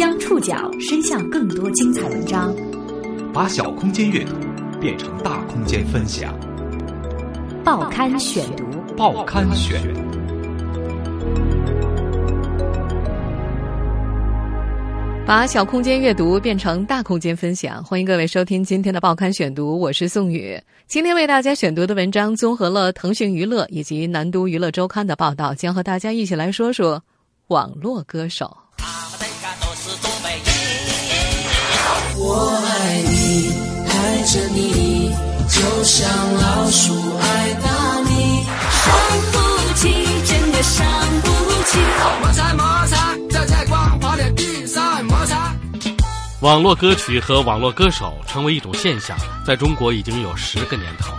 将触角伸向更多精彩文章，把小空间阅读变成大空间分享。报刊选读，报刊选。把小空间阅读变成大空间分享，欢迎各位收听今天的报刊选读，我是宋宇。今天为大家选读的文章综合了腾讯娱乐以及南都娱乐周刊的报道，将和大家一起来说说网络歌手。我爱你，爱着你，就像老鼠爱大米。伤不起，真的伤不起。摩擦摩擦，在在光滑的地上摩擦。网络歌曲和网络歌手成为一种现象，在中国已经有十个年头。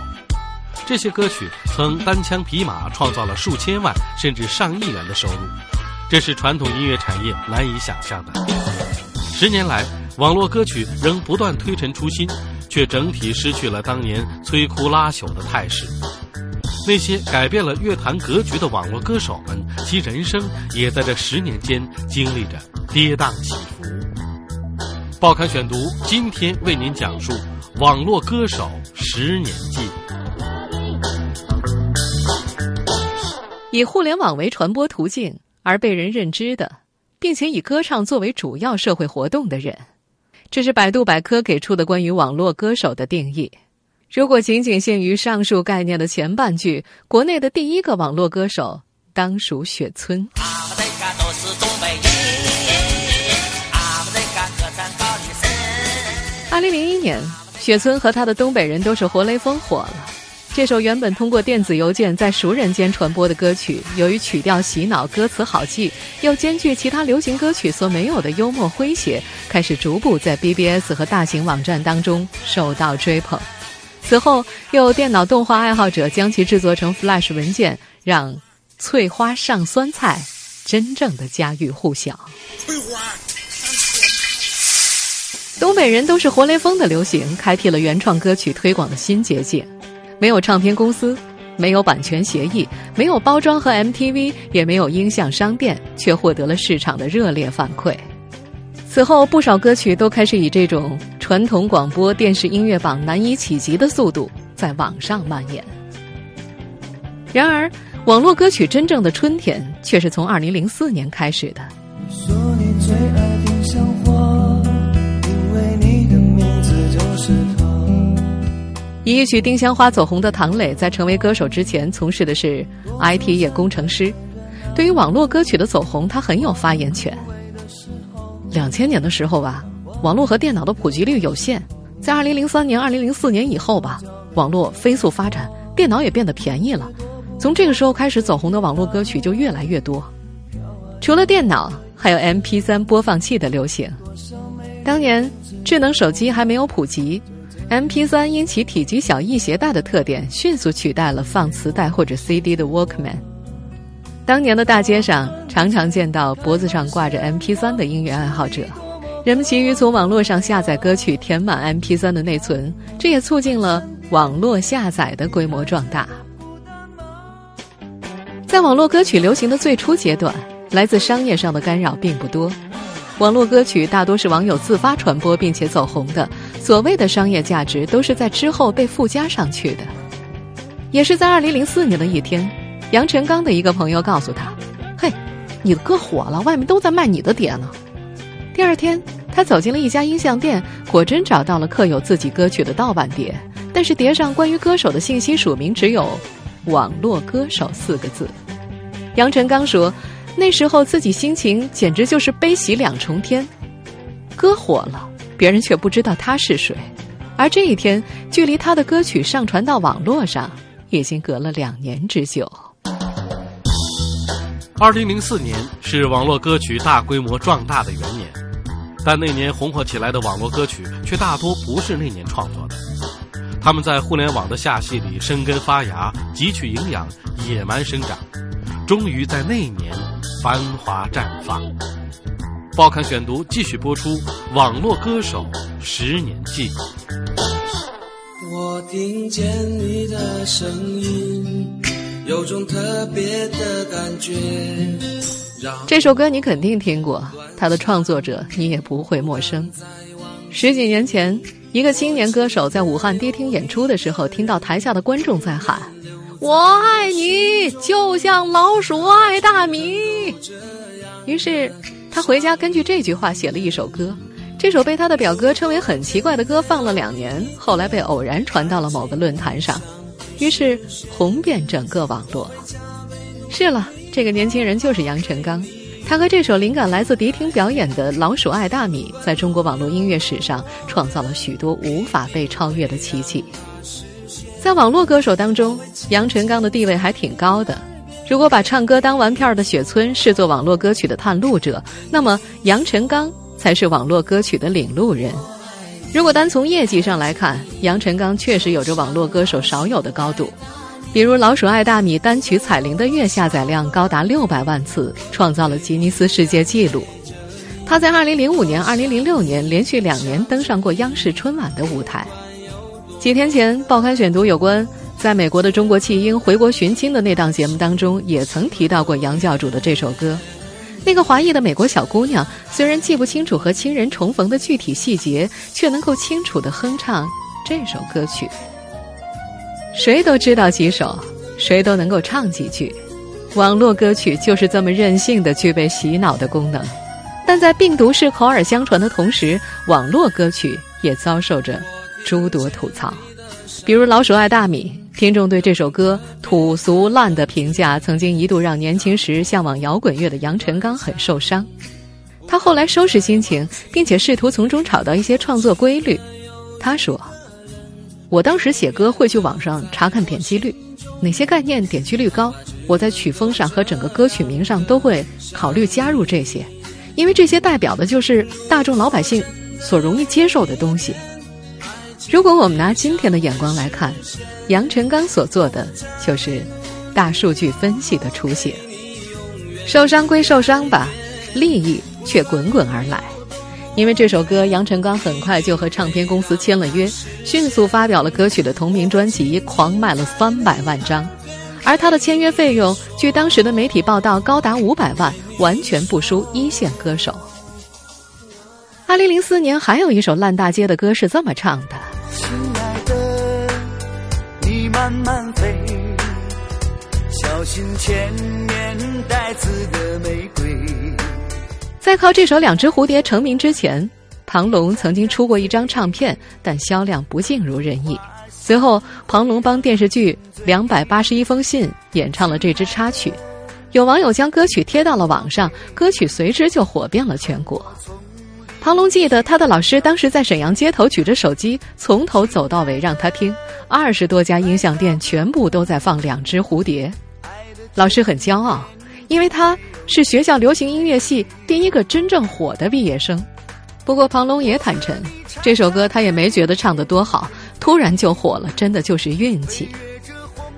这些歌曲曾单枪匹马创造了数千万甚至上亿元的收入，这是传统音乐产业难以想象的。十年来，网络歌曲仍不断推陈出新，却整体失去了当年摧枯拉朽的态势。那些改变了乐坛格局的网络歌手们，其人生也在这十年间经历着跌宕起伏。报刊选读今天为您讲述网络歌手十年记。以互联网为传播途径而被人认知的，并且以歌唱作为主要社会活动的人，这是百度百科给出的关于网络歌手的定义。如果仅仅限于上述概念的前半句，国内的第一个网络歌手当属雪村。俺们这个都是东北人，俺们这个歌唱高丽参。二零零一年，雪村和他的东北人都是活雷锋火了。这首原本通过电子邮件在熟人间传播的歌曲，由于曲调洗脑、歌词好记，又兼具其他流行歌曲所没有的幽默诙谐，开始逐步在 BBS 和大型网站当中受到追捧。此后，又有电脑动画爱好者将其制作成 Flash 文件，让“翠花上酸菜”真正的家喻户晓。东北人都是活雷锋的流行，开辟了原创歌曲推广的新捷径。没有唱片公司，没有版权协议，没有包装和 MTV，也没有音像商店，却获得了市场的热烈反馈。此后，不少歌曲都开始以这种传统广播电视音乐榜难以企及的速度在网上蔓延。然而，网络歌曲真正的春天却是从2004年开始的。说你最爱丁香花，以一曲《丁香花》走红的唐磊，在成为歌手之前，从事的是 IT 业工程师。对于网络歌曲的走红，他很有发言权。两千年的时候吧，网络和电脑的普及率有限。在二零零三年、二零零四年以后吧，网络飞速发展，电脑也变得便宜了。从这个时候开始，走红的网络歌曲就越来越多。除了电脑，还有 MP 3播放器的流行。当年智能手机还没有普及。MP 3因其体积小、易携带的特点，迅速取代了放磁带或者 CD 的 Walkman。当年的大街上，常常见到脖子上挂着 MP 3的音乐爱好者，人们急于从网络上下载歌曲，填满 MP 3的内存，这也促进了网络下载的规模壮大。在网络歌曲流行的最初阶段，来自商业上的干扰并不多。网络歌曲大多是网友自发传播并且走红的，所谓的商业价值都是在之后被附加上去的。也是在二零零四年的一天，杨晨刚的一个朋友告诉他：“嘿，你的歌火了，外面都在卖你的碟呢。”第二天，他走进了一家音像店，果真找到了刻有自己歌曲的盗版碟，但是碟上关于歌手的信息署名只有“网络歌手”四个字。杨晨刚说。那时候自己心情简直就是悲喜两重天，歌火了，别人却不知道他是谁，而这一天距离他的歌曲上传到网络上，已经隔了两年之久。二零零四年是网络歌曲大规模壮大的元年，但那年红火起来的网络歌曲却大多不是那年创作的，他们在互联网的下戏里生根发芽，汲取营养，野蛮生长，终于在那年。繁华绽放。报刊选读继续播出《网络歌手十年记》。我听见你的声音，有种特别的感觉，这首歌你肯定听过，它的创作者你也不会陌生。十几年前，一个青年歌手在武汉迪厅演出的时候，听到台下的观众在喊：“我爱你，就像老鼠爱大米。”于是，他回家根据这句话写了一首歌。这首被他的表哥称为很奇怪的歌放了两年，后来被偶然传到了某个论坛上，于是红遍整个网络。是了，这个年轻人就是杨臣刚，他和这首灵感来自迪厅表演的《老鼠爱大米》在中国网络音乐史上创造了许多无法被超越的奇迹。在网络歌手当中，杨臣刚的地位还挺高的。如果把唱歌当玩票的雪村视作网络歌曲的探路者，那么杨臣刚。才是网络歌曲的领路人。如果单从业绩上来看，杨臣刚确实有着网络歌手少有的高度。比如《老鼠爱大米》单曲彩铃的月下载量高达六百万次，创造了吉尼斯世界纪录。他在2005年、2006年连续两年登上过央视春晚的舞台。几天前，《报刊选读》有关在美国的中国弃婴回国寻亲的那档节目当中，也曾提到过杨教主的这首歌。那个华裔的美国小姑娘，虽然记不清楚和亲人重逢的具体细节，却能够清楚地哼唱这首歌曲。谁都知道几首，谁都能够唱几句。网络歌曲就是这么任性的具备洗脑的功能，但在病毒式口耳相传的同时，网络歌曲也遭受着诸多吐槽，比如《老鼠爱大米》。听众对这首歌土俗烂的评价，曾经一度让年轻时向往摇滚乐的杨臣刚很受伤。他后来收拾心情，并且试图从中找到一些创作规律。他说：“我当时写歌会去网上查看点击率，哪些概念点击率高，我在曲风上和整个歌曲名上都会考虑加入这些，因为这些代表的就是大众老百姓所容易接受的东西。”如果我们拿今天的眼光来看，杨臣刚所做的就是大数据分析的雏形。受伤归受伤吧，利益却滚滚而来。因为这首歌，杨臣刚很快就和唱片公司签了约，迅速发表了歌曲的同名专辑，狂卖了三百万张。而他的签约费用，据当时的媒体报道，高达五百万，完全不输一线歌手。二零零四年，还有一首烂大街的歌是这么唱的。亲爱的，你慢慢飞，小心前面带刺的玫瑰。在靠这首《两只蝴蝶》成名之前，庞龙曾经出过一张唱片，但销量不尽如人意。随后，庞龙帮电视剧《两百八十一封信》演唱了这支插曲，有网友将歌曲贴到了网上，歌曲随之就火遍了全国。庞龙记得，他的老师当时在沈阳街头举着手机，从头走到尾让他听。二十多家音像店全部都在放《两只蝴蝶》，老师很骄傲，因为他是学校流行音乐系第一个真正火的毕业生。不过庞龙也坦诚，这首歌他也没觉得唱得多好，突然就火了，真的就是运气。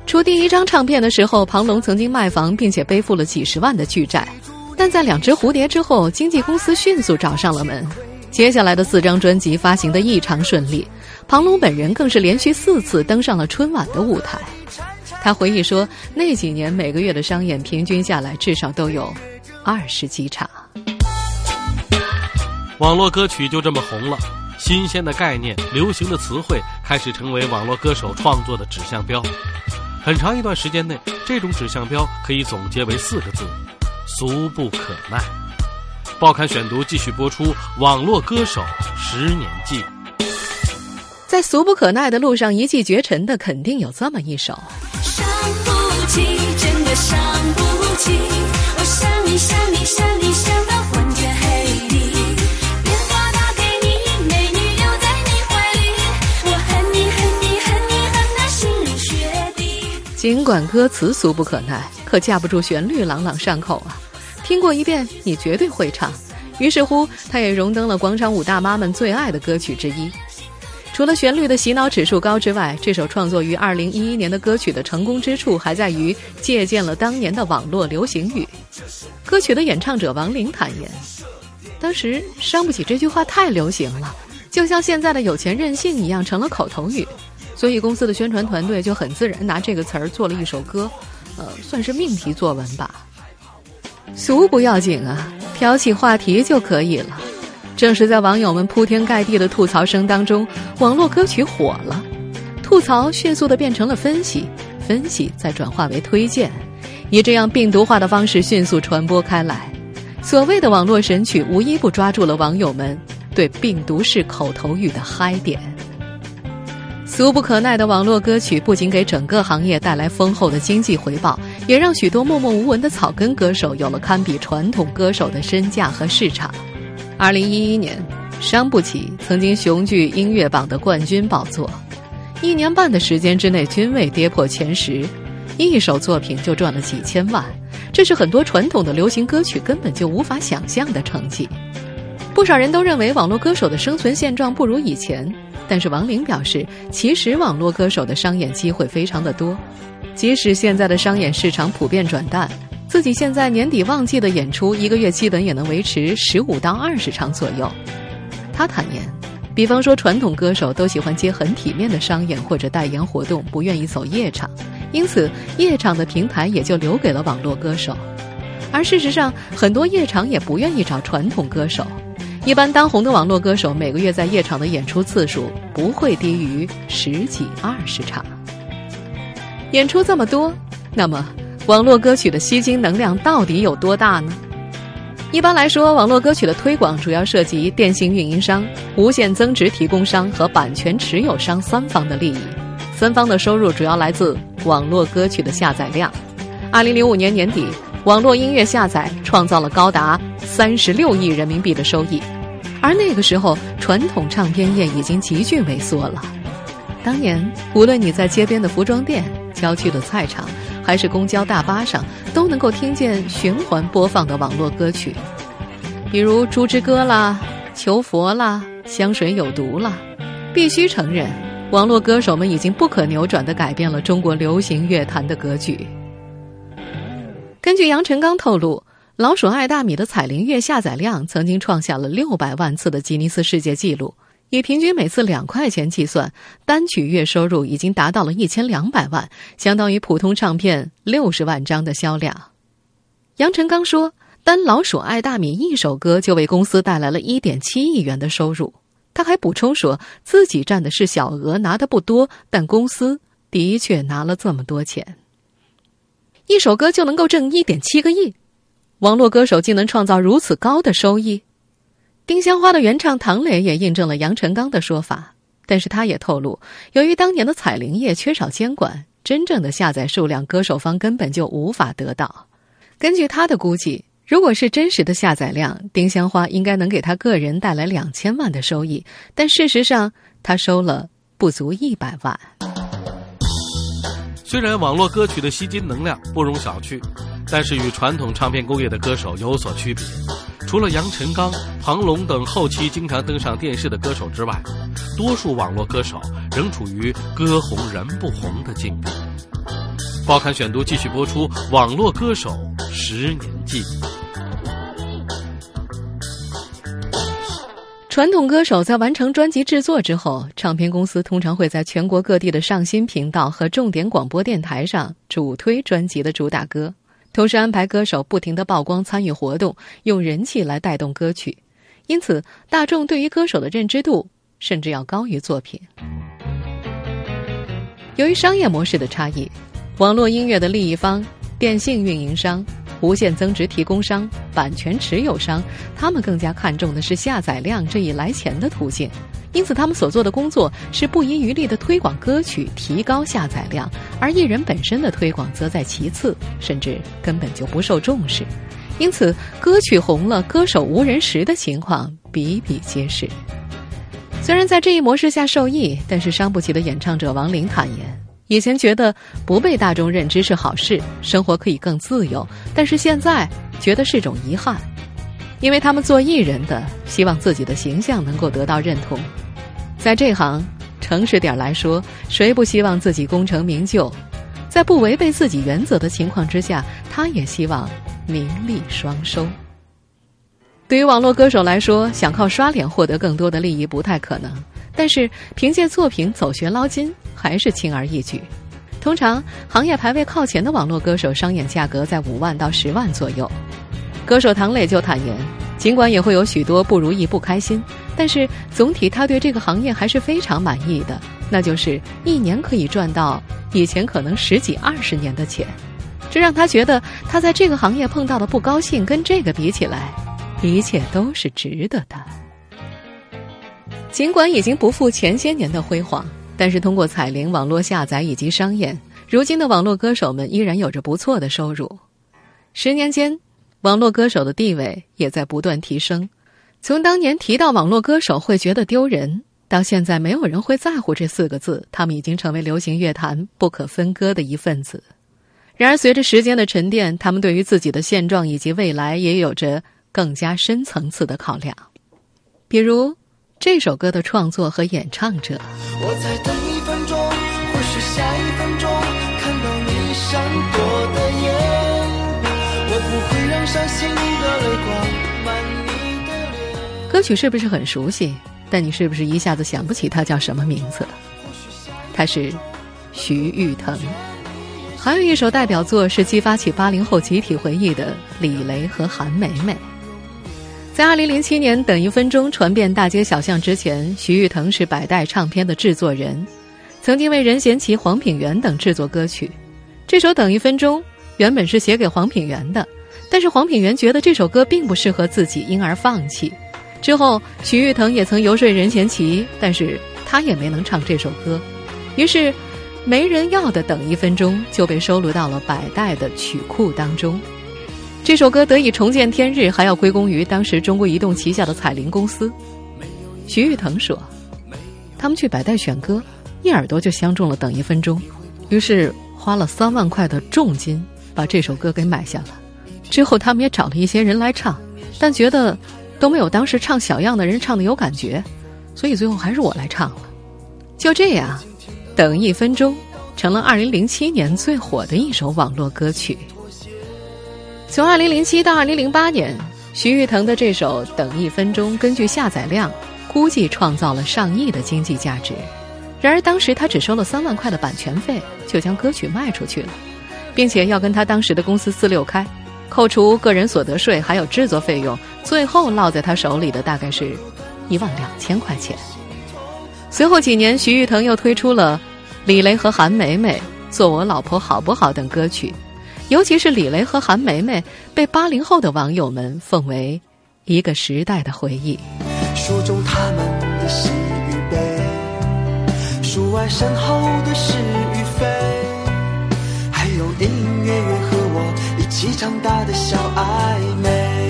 出第一张唱片的时候，庞龙曾经卖房，并且背负了几十万的巨债。但在两只蝴蝶之后，经纪公司迅速找上了门。接下来的四张专辑发行的异常顺利，庞龙本人更是连续四次登上了春晚的舞台。他回忆说，那几年每个月的商演平均下来至少都有二十几场。网络歌曲就这么红了，新鲜的概念、流行的词汇开始成为网络歌手创作的指向标。很长一段时间内，这种指向标可以总结为四个字。俗不可耐。报刊选读继续播出《网络歌手十年记》。在俗不可耐的路上一骑绝尘的，肯定有这么一首。伤不起，真的伤不起。我想你想你想你想尽管歌词俗不可耐，可架不住旋律朗朗上口啊。听过一遍，你绝对会唱。于是乎，他也荣登了广场舞大妈们最爱的歌曲之一。除了旋律的洗脑指数高之外，这首创作于2011年的歌曲的成功之处还在于借鉴了当年的网络流行语。歌曲的演唱者王琳坦言，当时“伤不起”这句话太流行了，就像现在的有钱任性一样，成了口头语。所以公司的宣传团队就很自然拿这个词儿做了一首歌，呃，算是命题作文吧。俗不要紧啊，挑起话题就可以了。正是在网友们铺天盖地的吐槽声当中，网络歌曲火了，吐槽迅速的变成了分析，分析再转化为推荐，以这样病毒化的方式迅速传播开来。所谓的网络神曲，无一不抓住了网友们对病毒式口头语的嗨点。俗不可耐的网络歌曲不仅给整个行业带来丰厚的经济回报，也让许多默默无闻的草根歌手有了堪比传统歌手的身价和市场。二零一一年，伤不起曾经雄踞音乐榜的冠军宝座，一年半的时间之内均未跌破前十，一首作品就赚了几千万，这是很多传统的流行歌曲根本就无法想象的成绩。不少人都认为网络歌手的生存现状不如以前。但是王玲表示，其实网络歌手的商演机会非常的多，即使现在的商演市场普遍转淡，自己现在年底旺季的演出，一个月基本也能维持十五到二十场左右。他坦言，比方说传统歌手都喜欢接很体面的商演或者代言活动，不愿意走夜场，因此夜场的平台也就留给了网络歌手。而事实上，很多夜场也不愿意找传统歌手。一般当红的网络歌手每个月在夜场的演出次数不会低于十几二十场。演出这么多，那么网络歌曲的吸金能量到底有多大呢？一般来说，网络歌曲的推广主要涉及电信运营商、无限增值提供商和版权持有商三方的利益。三方的收入主要来自网络歌曲的下载量。二零零五年年底，网络音乐下载创造了高达三十六亿人民币的收益。而那个时候，传统唱片业已经急剧萎缩了。当年，无论你在街边的服装店、郊区的菜场，还是公交大巴上，都能够听见循环播放的网络歌曲，比如《猪之歌》啦、《求佛》啦、《香水有毒》啦。必须承认，网络歌手们已经不可扭转地改变了中国流行乐坛的格局。根据杨臣刚透露。老鼠爱大米的彩铃月下载量曾经创下了六百万次的吉尼斯世界纪录，以平均每次两块钱计算，单曲月收入已经达到了一千两百万，相当于普通唱片六十万张的销量。杨晨刚说，单老鼠爱大米一首歌就为公司带来了一点七亿元的收入。他还补充说自己占的是小额，拿的不多，但公司的确拿了这么多钱，一首歌就能够挣一点七个亿。网络歌手竟能创造如此高的收益，丁香花的原唱唐磊也印证了杨臣刚的说法。但是他也透露，由于当年的彩铃业缺少监管，真正的下载数量歌手方根本就无法得到。根据他的估计，如果是真实的下载量，丁香花应该能给他个人带来两千万的收益。但事实上，他收了不足一百万。虽然网络歌曲的吸金能量不容小觑。但是与传统唱片工业的歌手有所区别，除了杨臣刚、庞龙等后期经常登上电视的歌手之外，多数网络歌手仍处于歌红人不红的境地。报刊选读继续播出《网络歌手十年记》。传统歌手在完成专辑制作之后，唱片公司通常会在全国各地的上新频道和重点广播电台上主推专辑的主打歌。同时安排歌手不停的曝光、参与活动，用人气来带动歌曲，因此大众对于歌手的认知度甚至要高于作品。由于商业模式的差异，网络音乐的利益方、电信运营商、无限增值提供商、版权持有商，他们更加看重的是下载量这一来钱的途径。因此，他们所做的工作是不遗余力的推广歌曲，提高下载量，而艺人本身的推广则在其次，甚至根本就不受重视。因此，歌曲红了，歌手无人识的情况比比皆是。虽然在这一模式下受益，但是伤不起的演唱者王琳坦言，以前觉得不被大众认知是好事，生活可以更自由，但是现在觉得是种遗憾，因为他们做艺人的，希望自己的形象能够得到认同。在这行，诚实点来说，谁不希望自己功成名就？在不违背自己原则的情况之下，他也希望名利双收。对于网络歌手来说，想靠刷脸获得更多的利益不太可能，但是凭借作品走穴捞金还是轻而易举。通常，行业排位靠前的网络歌手商演价格在五万到十万左右。歌手唐磊就坦言，尽管也会有许多不如意、不开心，但是总体他对这个行业还是非常满意的。那就是一年可以赚到以前可能十几二十年的钱，这让他觉得他在这个行业碰到的不高兴跟这个比起来，一切都是值得的。尽管已经不复前些年的辉煌，但是通过彩铃、网络下载以及商演，如今的网络歌手们依然有着不错的收入。十年间，网络歌手的地位也在不断提升。从当年提到网络歌手会觉得丢人，到现在没有人会在乎这四个字，他们已经成为流行乐坛不可分割的一份子。然而，随着时间的沉淀，他们对于自己的现状以及未来也有着更加深层次的考量。比如，这首歌的创作和演唱者，我再等一分钟，或许下一分钟歌曲是不是很熟悉？但你是不是一下子想不起他叫什么名字了？他是徐誉滕。还有一首代表作是激发起八零后集体回忆的李雷和韩梅梅。在二零零七年《等一分钟》传遍大街小巷之前，徐誉滕是百代唱片的制作人，曾经为任贤齐、黄品源等制作歌曲。这首《等一分钟》原本是写给黄品源的，但是黄品源觉得这首歌并不适合自己，因而放弃。之后，徐誉滕也曾游说任贤齐，但是他也没能唱这首歌。于是，没人要的《等一分钟》就被收录到了百代的曲库当中。这首歌得以重见天日，还要归功于当时中国移动旗下的彩铃公司。徐誉滕说：“他们去百代选歌，一耳朵就相中了《等一分钟》，于是花了三万块的重金把这首歌给买下了。之后，他们也找了一些人来唱，但觉得……”都没有当时唱小样的人唱的有感觉，所以最后还是我来唱了。就这样，等一分钟成了二零零七年最火的一首网络歌曲。从二零零七到二零零八年，徐誉滕的这首《等一分钟》根据下载量估计创造了上亿的经济价值。然而当时他只收了三万块的版权费，就将歌曲卖出去了，并且要跟他当时的公司四六开。扣除个人所得税，还有制作费用，最后落在他手里的大概是一万两千块钱。随后几年，徐誉滕又推出了李雷和韩梅梅《做我老婆好不好》等歌曲，尤其是李雷和韩梅梅被八零后的网友们奉为一个时代的回忆。书中他们的喜与悲，书外身后的是与非，还有音乐乐和一起长大的小暧昧。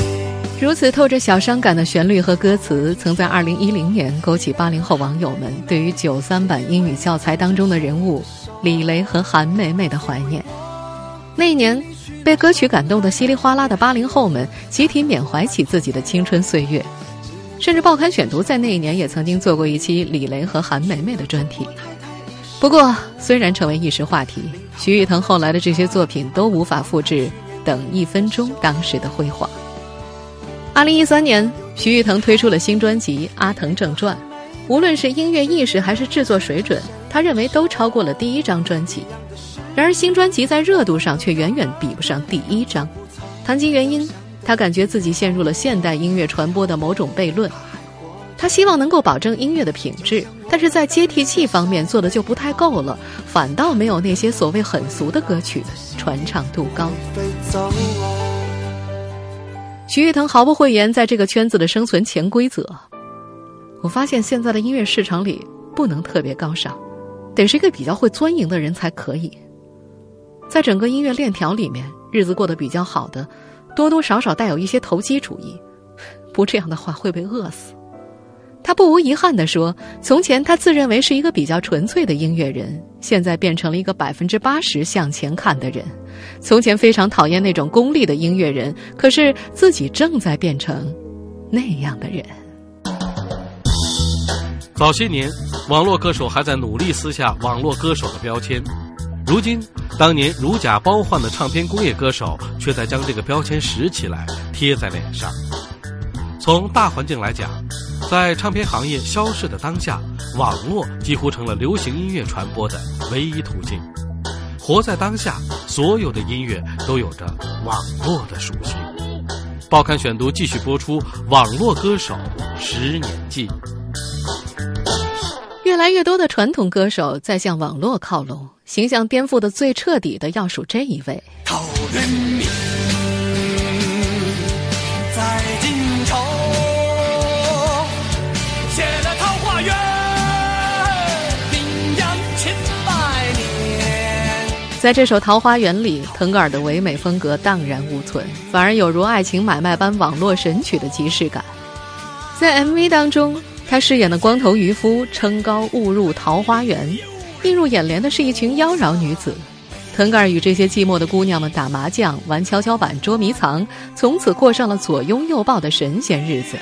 如此透着小伤感的旋律和歌词，曾在二零一零年勾起八零后网友们对于九三版英语教材当中的人物李雷和韩梅梅的怀念。那一年，被歌曲感动的稀里哗啦的八零后们集体缅怀起自己的青春岁月，甚至报刊选读在那一年也曾经做过一期李雷和韩梅梅的专题。不过，虽然成为一时话题，徐誉滕后来的这些作品都无法复制。等一分钟，当时的辉煌。二零一三年，徐誉滕推出了新专辑《阿腾正传》，无论是音乐意识还是制作水准，他认为都超过了第一张专辑。然而，新专辑在热度上却远远比不上第一张。谈及原因，他感觉自己陷入了现代音乐传播的某种悖论。他希望能够保证音乐的品质，但是在接地气方面做的就不太够了，反倒没有那些所谓很俗的歌曲传唱度高。徐誉滕毫不讳言在这个圈子的生存潜规则。我发现现在的音乐市场里不能特别高尚，得是一个比较会钻营的人才可以。在整个音乐链条里面，日子过得比较好的，多多少少带有一些投机主义，不这样的话会被饿死。他不无遗憾地说：“从前他自认为是一个比较纯粹的音乐人，现在变成了一个百分之八十向前看的人。从前非常讨厌那种功利的音乐人，可是自己正在变成那样的人。”早些年，网络歌手还在努力撕下网络歌手的标签，如今，当年如假包换的唱片工业歌手，却在将这个标签拾起来贴在脸上。从大环境来讲，在唱片行业消逝的当下，网络几乎成了流行音乐传播的唯一途径。活在当下，所有的音乐都有着网络的属性。报刊选读继续播出《网络歌手十年记》。越来越多的传统歌手在向网络靠拢，形象颠覆的最彻底的要数这一位。在这首《桃花源》里，腾格尔的唯美风格荡然无存，反而有如爱情买卖般网络神曲的即视感。在 MV 当中，他饰演的光头渔夫撑篙误入桃花源，映入眼帘的是一群妖娆女子。腾格尔与这些寂寞的姑娘们打麻将、玩跷跷板、捉迷藏，从此过上了左拥右抱的神仙日子。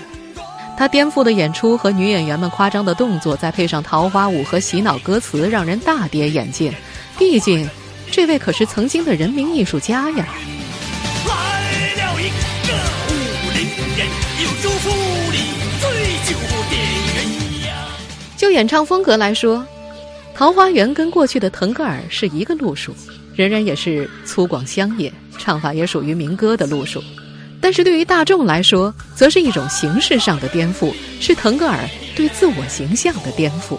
他颠覆的演出和女演员们夸张的动作，再配上桃花舞和洗脑歌词，让人大跌眼镜。毕竟，这位可是曾经的人民艺术家呀！来了一个武林人，有祝福你醉酒点鸳鸯。就演唱风格来说，《桃花源》跟过去的腾格尔是一个路数，仍然也是粗犷乡野，唱法也属于民歌的路数。但是对于大众来说，则是一种形式上的颠覆，是腾格尔对自我形象的颠覆。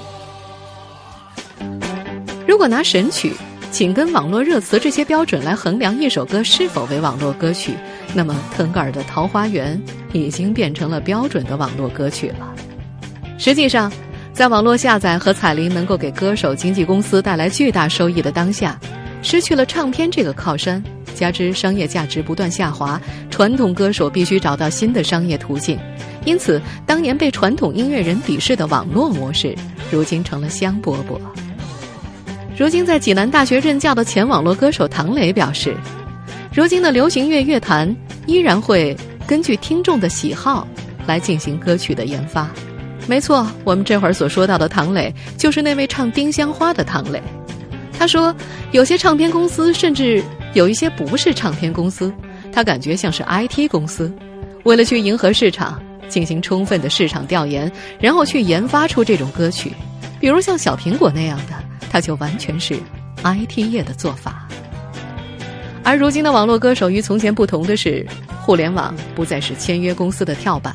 如果拿神曲、紧跟网络热词这些标准来衡量一首歌是否为网络歌曲，那么腾格尔的《桃花源》已经变成了标准的网络歌曲了。实际上，在网络下载和彩铃能够给歌手、经纪公司带来巨大收益的当下，失去了唱片这个靠山，加之商业价值不断下滑，传统歌手必须找到新的商业途径。因此，当年被传统音乐人鄙视的网络模式，如今成了香饽饽。如今在济南大学任教的前网络歌手唐磊表示，如今的流行乐乐坛依然会根据听众的喜好来进行歌曲的研发。没错，我们这会儿所说到的唐磊，就是那位唱《丁香花》的唐磊。他说，有些唱片公司，甚至有一些不是唱片公司，他感觉像是 IT 公司，为了去迎合市场，进行充分的市场调研，然后去研发出这种歌曲。比如像小苹果那样的，它就完全是 IT 业的做法。而如今的网络歌手与从前不同的是，互联网不再是签约公司的跳板。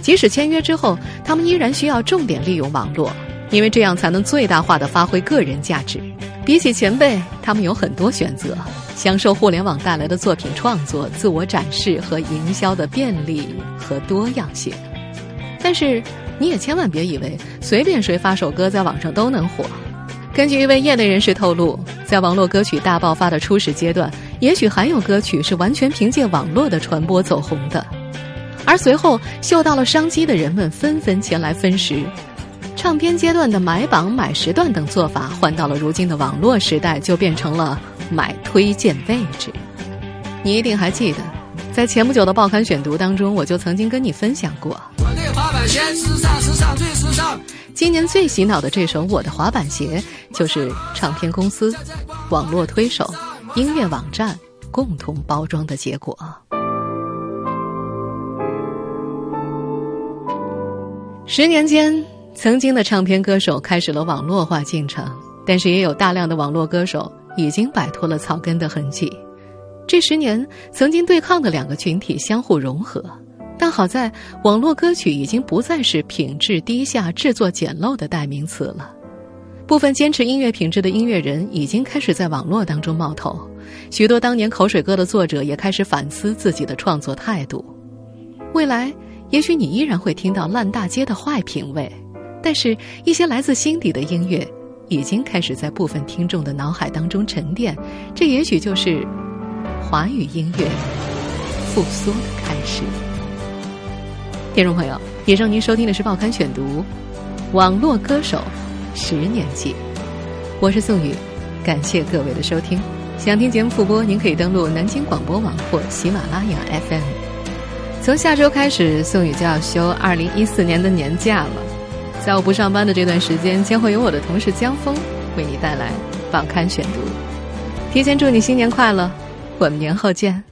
即使签约之后，他们依然需要重点利用网络，因为这样才能最大化的发挥个人价值。比起前辈，他们有很多选择，享受互联网带来的作品创作、自我展示和营销的便利和多样性。但是，你也千万别以为随便谁发首歌在网上都能火。根据一位业内人士透露，在网络歌曲大爆发的初始阶段，也许还有歌曲是完全凭借网络的传播走红的。而随后嗅到了商机的人们纷纷前来分食，唱片阶段的买榜、买时段等做法，换到了如今的网络时代，就变成了买推荐位置。你一定还记得，在前不久的报刊选读当中，我就曾经跟你分享过，时尚，时尚最时尚。今年最洗脑的这首《我的滑板鞋》，就是唱片公司、网络推手、音乐网站共同包装的结果。十年间，曾经的唱片歌手开始了网络化进程，但是也有大量的网络歌手已经摆脱了草根的痕迹。这十年，曾经对抗的两个群体相互融合，但好在网络歌曲已经不再是品质低下、制作简陋的代名词了。部分坚持音乐品质的音乐人已经开始在网络当中冒头，许多当年口水歌的作者也开始反思自己的创作态度。未来。也许你依然会听到烂大街的坏品味，但是一些来自心底的音乐，已经开始在部分听众的脑海当中沉淀。这也许就是华语音乐复苏的开始。听众朋友，以上您收听的是《报刊选读》，网络歌手十年记，我是宋宇，感谢各位的收听。想听节目复播，您可以登录南京广播网或喜马拉雅 FM。从下周开始，宋宇就要休二零一四年的年假了。在我不上班的这段时间，将会由我的同事江峰为你带来报刊选读。提前祝你新年快乐，我们年后见。